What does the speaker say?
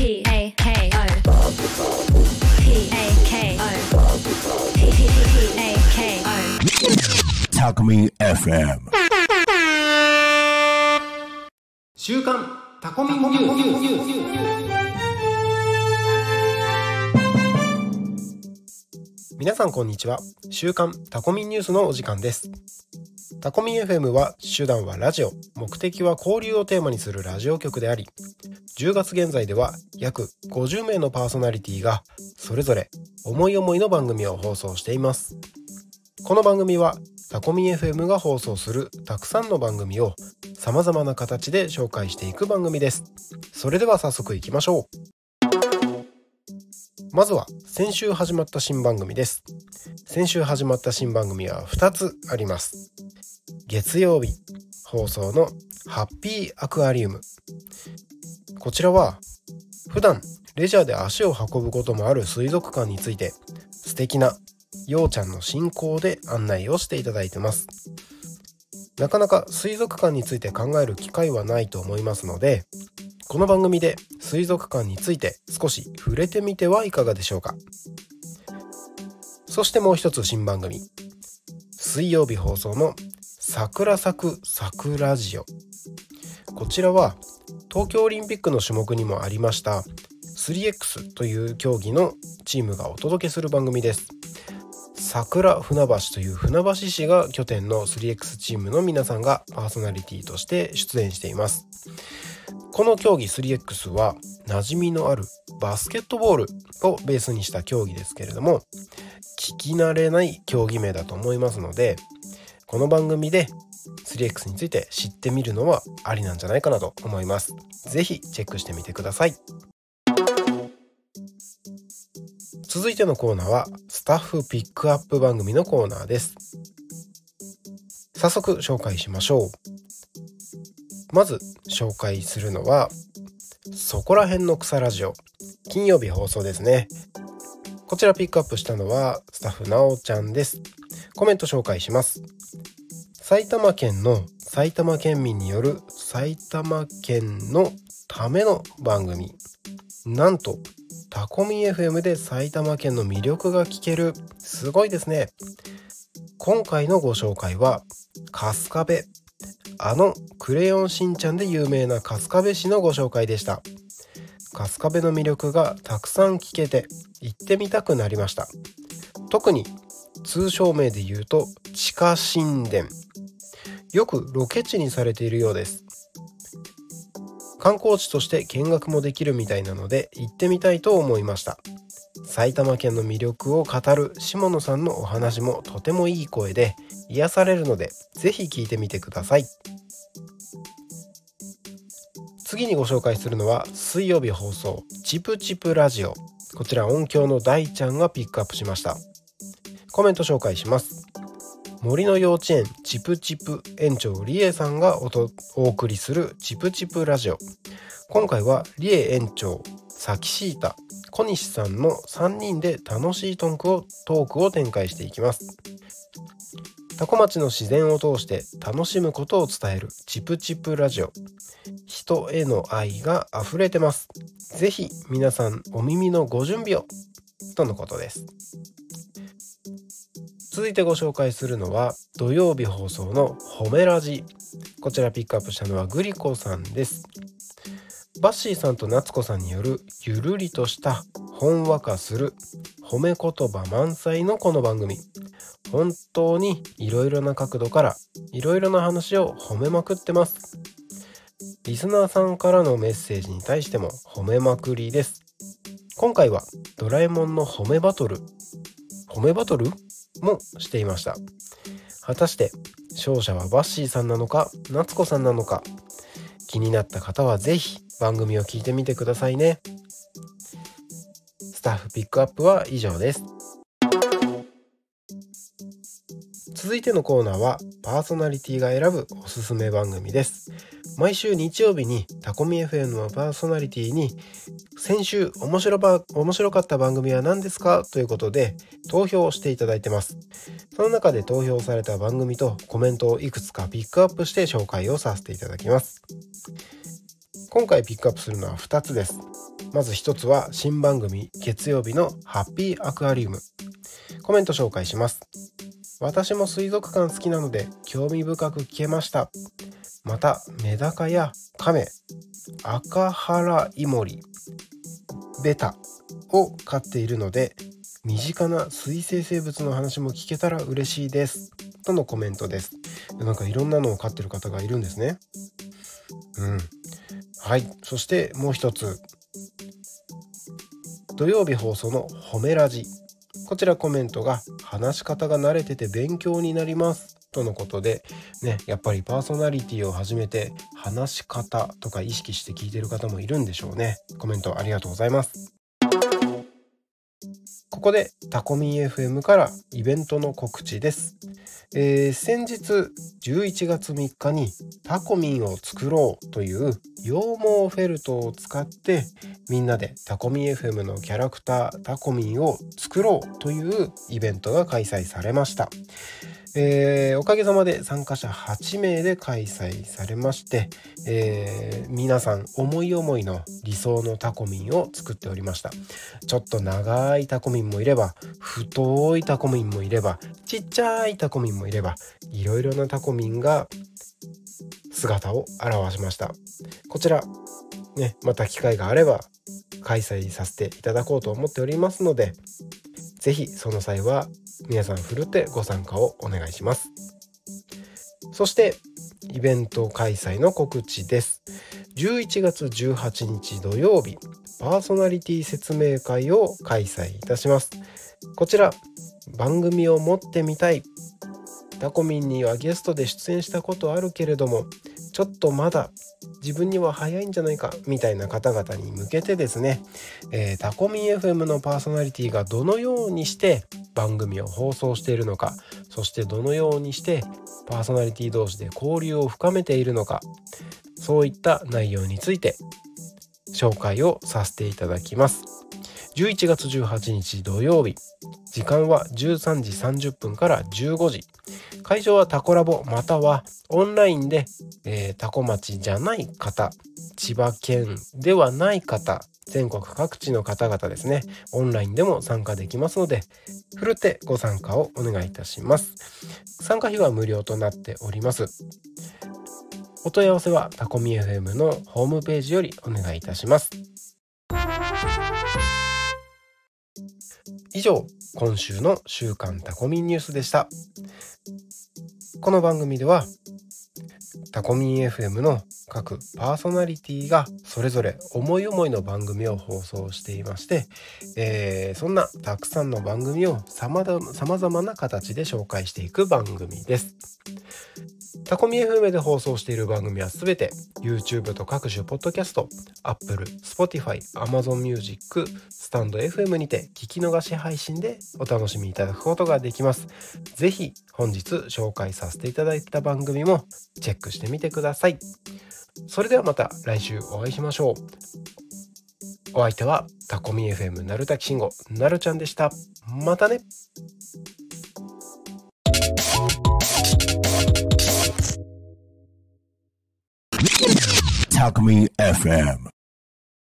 P A K O P A K O P A K O タコミン FM 週刊タコミニュース。皆さんこんにちは。週刊タコミンニュースのお時間です。タコミ FM は手段はラジオ。目的は交流をテーマにするラジオ局であり10月現在では約50名のパーソナリティがそれぞれ思い思いの番組を放送しています。この番組はタコミ FM が放送するたくさんの番組を様々な形で紹介していく番組です。それでは早速いきましょう。まずは先週始まった新番組です。先週始まった新番組は2つあります。月曜日放送のハッピーアクアリウム。こちらは普段レジャーで足を運ぶこともある水族館について素敵なようちゃんの進行で案内をしていただいてます。なかなか水族館について考える機会はないと思いますのでこの番組で水族館について少し触れてみてはいかがでしょうか。そしてもう一つ新番組。水曜日放送の桜咲く桜ジオ。こちらは東京オリンピックの種目にもありました 3X という競技のチームがお届けする番組です。桜船橋という船橋市が拠点の 3X チームの皆さんがパーソナリティとして出演しています。この競技 3X は馴染みのあるバスケットボールをベースにした競技ですけれども聞き慣れない競技名だと思いますのでこの番組で 3X について知ってみるのはありなんじゃないかなと思います。是非チェックしてみてください。続いてのコーナーはスタッフピックアップ番組のコーナーです。早速紹介しましょう。まず紹介するのはそこら辺の草ラジオ。金曜日放送ですね。こちらピックアップしたのはスタッフなおちゃんです。コメント紹介します。埼玉県の埼玉県民による埼玉県のための番組。なんとタコミ FM で埼玉県の魅力が聞ける。すごいですね。今回のご紹介は春日部。あのクレヨンしんちゃんで有名な春日部市のご紹介でした。春日部の魅力がたくさん聞けて行ってみたくなりました。特に通称名で言うと地下神殿。よくロケ地にされているようです。観光地として見学もできるみたいなので行ってみたいと思いました。埼玉県の魅力を語る下野さんのお話もとてもいい声で癒されるのでぜひ聞いてみてください。次にご紹介するのは水曜日放送チプチプラジオ。こちら音響の大ちゃんがピックアップしました。コメント紹介します。森の幼稚園チプチプ園長リエさんがお送りするチプチプラジオ。今回はリエ園長サキシータ。小西さんの3人で楽しいトークをトークを展開していきます。タコ町の自然を通して楽しむことを伝えるチプチプラジオ。人への愛が溢れてます。ぜひ皆さんお耳のご準備を。とのことです。続いてご紹介するのは土曜日放送の褒めラジ。こちらピックアップしたのはグリコさんです。バッシーさんと夏子さんによるゆるりとしたほんわかする褒め言葉満載のこの番組。本当にいろいろな角度からいろいろな話を褒めまくってます。リスナーさんからのメッセージに対しても褒めまくりです。今回はドラえもんの褒めバトル。褒めバトルもしていました。果たして勝者はバッシーさんなのか夏子さんなのか。気になった方は是非番組を聞いてみてくださいね。スタッフピックアップは以上です。続いてのコーナーはパーソナリティが選ぶおすすめ番組です。毎週日曜日にタコミ FM のパーソナリティに先週面白ば面白かった番組は何ですか？ということで投票をしていただいてます。その中で投票された番組とコメントをいくつかピックアップして紹介をさせていただきます。今回ピックアップするのは2つです。まず1つは新番組月曜日のハッピーアクアリウム。コメント紹介します。私も水族館好きなので興味深く聞けました。またメダカやカメ赤原イモリベタを飼っているので身近な水生生物の話も聞けたら嬉しいです。とのコメントです。なんかいろんなのを飼ってる方がいるんですね。うん。はい。そしてもう一つ。土曜日放送の褒めラジ。こちらコメントが話し方が慣れてて勉強になります。とのことでねやっぱりパーソナリティを始めて話し方とか意識して聞いてる方もいるんでしょうね。コメントありがとうございます。ここでタコミン FM からイベントの告知です、えー、先日11月3日にタコミンを作ろうという羊毛フェルトを使ってみんなでタコミン FM のキャラクタータコミンを作ろうというイベントが開催されました。えー、おかげさまで参加者8名で開催されまして、えー、皆さん思い思いの理想のタコミンを作っておりました。ちょっと長いタコミンもいれば太いタコミンもいればちっちゃいタコミンもいればいろいろなタコミンが姿を現しました。こちらねまた機会があれば開催させていただこうと思っておりますので是非その際は皆さんふるってご参加をお願いします。そしてイベント開催の告知です。11月18日土曜日パーソナリティ説明会を開催いたします。こちら番組を持ってみたい。タコミンにはゲストで出演したことあるけれどもちょっとまだ自分には早いんじゃないかみたいな方々に向けてですね、えー、タコミン FM のパーソナリティがどのようにして番組を放送しているのかそしてどのようにしてパーソナリティ同士で交流を深めているのかそういった内容について紹介をさせていただきます。11月18日土曜日時間は13時30分から15時。会場はタコラボまたはオンラインで、えー、タコ町じゃない方。千葉県ではない方全国各地の方々ですねオンラインでも参加できますのでふるってご参加をお願いいたします。参加費は無料となっております。お問い合わせはタコミ FM のホームページよりお願いいたします。以上今週の週刊タコミニュースでした。この番組ではタコミン FM の各パーソナリティがそれぞれ思い思いの番組を放送していまして、えー、そんなたくさんの番組をさまざまな形で紹介していく番組です。タコミ FM で放送している番組はすべて YouTube と各種ポッドキャスト、Apple、Spotify、Amazon Music、スタンド FM にて聞き逃し配信でお楽しみいただくことができます。ぜひ本日紹介させていただいた番組もチェックしてみてください。それではまた来週お会いしましょう。お相手はタコミ FM なるたきしんごなるちゃんでした。またねタコミ FM